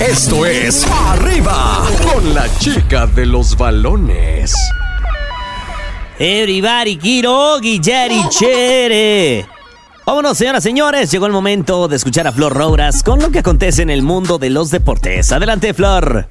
Esto es Arriba con la chica de los balones. Everybody, Kirogi, Jerry Chere. Vámonos, señoras y señores. Llegó el momento de escuchar a Flor Rouras con lo que acontece en el mundo de los deportes. Adelante, Flor.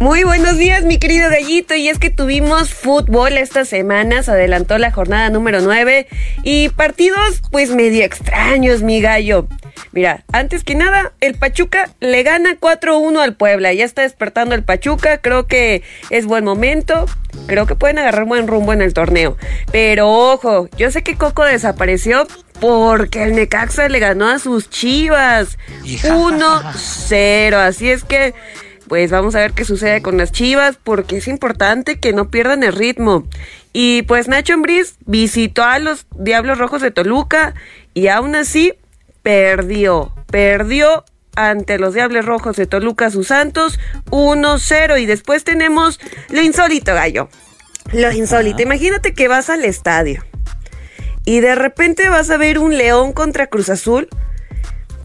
Muy buenos días, mi querido gallito. Y es que tuvimos fútbol estas semanas, adelantó la jornada número 9 y partidos pues medio extraños, mi gallo. Mira, antes que nada, el Pachuca le gana 4-1 al Puebla. Ya está despertando el Pachuca, creo que es buen momento. Creo que pueden agarrar buen rumbo en el torneo. Pero ojo, yo sé que Coco desapareció porque el Necaxa le ganó a sus Chivas 1-0. Así es que pues vamos a ver qué sucede con las Chivas porque es importante que no pierdan el ritmo. Y pues Nacho Ambriz visitó a los Diablos Rojos de Toluca y aún así perdió, perdió ante los Diablos Rojos de Toluca sus Santos 1-0 y después tenemos lo insólito, gallo. Lo insólito, imagínate que vas al estadio y de repente vas a ver un León contra Cruz Azul.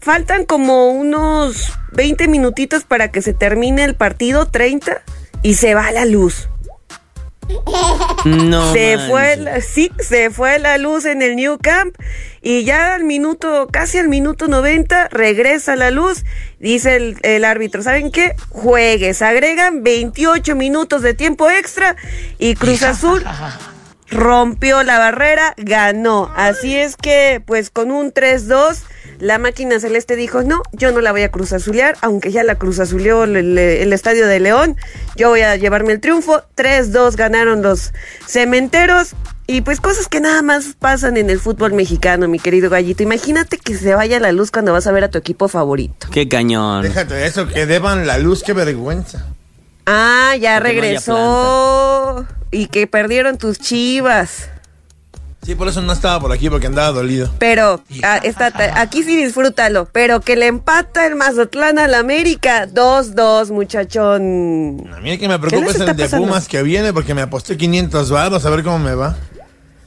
Faltan como unos 20 minutitos para que se termine el partido, 30, y se va la luz. No. Se fue, la, sí, se fue la luz en el New Camp y ya al minuto, casi al minuto 90, regresa la luz. Dice el, el árbitro, ¿saben qué? Juegues, agregan 28 minutos de tiempo extra y Cruz Azul rompió la barrera, ganó. Así es que, pues con un 3-2 la máquina celeste dijo, no, yo no la voy a cruz azulear, aunque ya la cruz azuleó el, el, estadio de León, yo voy a llevarme el triunfo. 3-2 ganaron los cementeros. Y pues cosas que nada más pasan en el fútbol mexicano, mi querido gallito. Imagínate que se vaya la luz cuando vas a ver a tu equipo favorito. Qué cañón. Déjate eso, que deban la luz, qué vergüenza. Ah, ya Porque regresó. No y que perdieron tus chivas. Sí, por eso no estaba por aquí, porque andaba dolido. Pero, ah, está, aquí sí disfrútalo. Pero que le empata el Mazatlán al América. 2-2, muchachón. A mí que me preocupa es el de Pumas que viene, porque me aposté 500 baros, a ver cómo me va.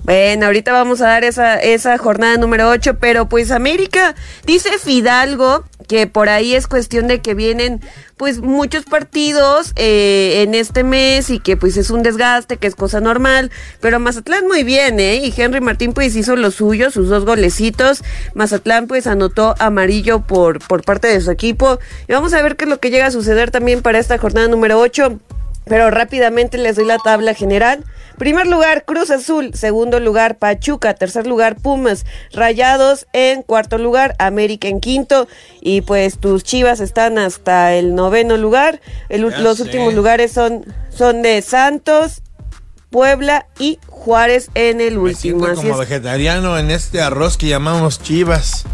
Bueno, ahorita vamos a dar esa, esa jornada número 8, pero pues América, dice Fidalgo que por ahí es cuestión de que vienen pues muchos partidos eh, en este mes y que pues es un desgaste, que es cosa normal, pero Mazatlán muy bien, ¿eh? Y Henry Martín pues hizo lo suyo, sus dos golecitos, Mazatlán pues anotó amarillo por, por parte de su equipo y vamos a ver qué es lo que llega a suceder también para esta jornada número 8. Pero rápidamente les doy la tabla general. Primer lugar, Cruz Azul. Segundo lugar, Pachuca. Tercer lugar, Pumas. Rayados en cuarto lugar, América en quinto. Y pues tus chivas están hasta el noveno lugar. los últimos lugares son, son de Santos, Puebla y Juárez en el último. Me como vegetariano en este arroz que llamamos chivas.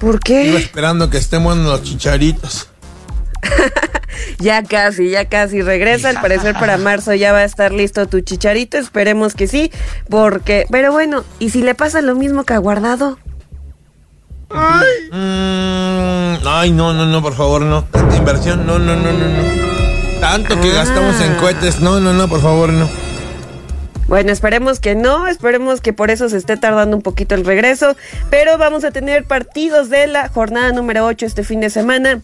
¿Por qué? Iba esperando que estén buenos los chicharitos. ya casi, ya casi regresa. Al parecer para marzo ya va a estar listo tu chicharito. Esperemos que sí. Porque, pero bueno, ¿y si le pasa lo mismo que a guardado? Ay. Mm, ay, no, no, no, por favor, no. Tanta inversión, no, no, no, no, no. Tanto que gastamos en ah. cohetes, no, no, no, por favor, no. Bueno, esperemos que no, esperemos que por eso se esté tardando un poquito el regreso, pero vamos a tener partidos de la jornada número 8 este fin de semana.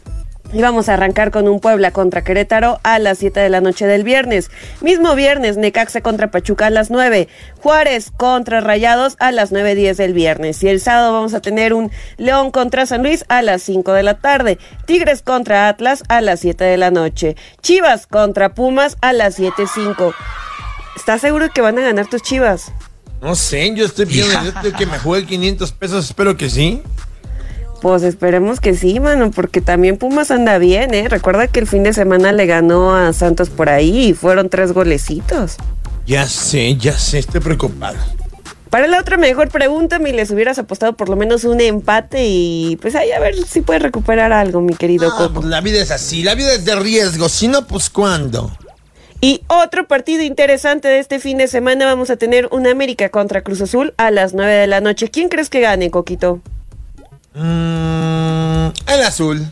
Y vamos a arrancar con un Puebla contra Querétaro a las 7 de la noche del viernes. Mismo viernes, Necaxa contra Pachuca a las 9. Juárez contra Rayados a las 9.10 del viernes. Y el sábado vamos a tener un León contra San Luis a las 5 de la tarde. Tigres contra Atlas a las 7 de la noche. Chivas contra Pumas a las 7.05. ¿Estás seguro que van a ganar tus Chivas? No sé, yo estoy pidiendo que me juegue 500 pesos, espero que sí. Pues esperemos que sí, mano, porque también Pumas anda bien, ¿eh? Recuerda que el fin de semana le ganó a Santos por ahí y fueron tres golecitos. Ya sé, ya sé, estoy preocupado. Para la otra mejor pregunta, me les hubieras apostado por lo menos un empate y pues ahí a ver si puedes recuperar algo, mi querido Coco. Pues la vida es así, la vida es de riesgo, si no, pues ¿cuándo? Y otro partido interesante de este fin de semana vamos a tener un América contra Cruz Azul a las 9 de la noche. ¿Quién crees que gane, Coquito? Mm, el azul.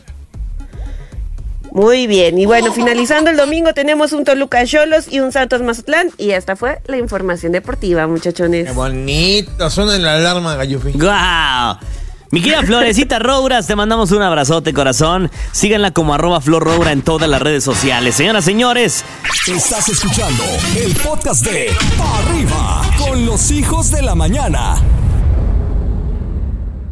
Muy bien, y bueno, finalizando el domingo tenemos un Toluca Cholos y un Santos Mazatlán. Y esta fue la información deportiva, muchachones. Qué bonito, suena la alarma, Gallufi. ¡Guau! Wow. Mi querida Florecita Robras, te mandamos un abrazote, corazón. Síganla como arroba Flor Roura en todas las redes sociales. Señoras, señores. Estás escuchando el podcast de Arriba con los hijos de la mañana.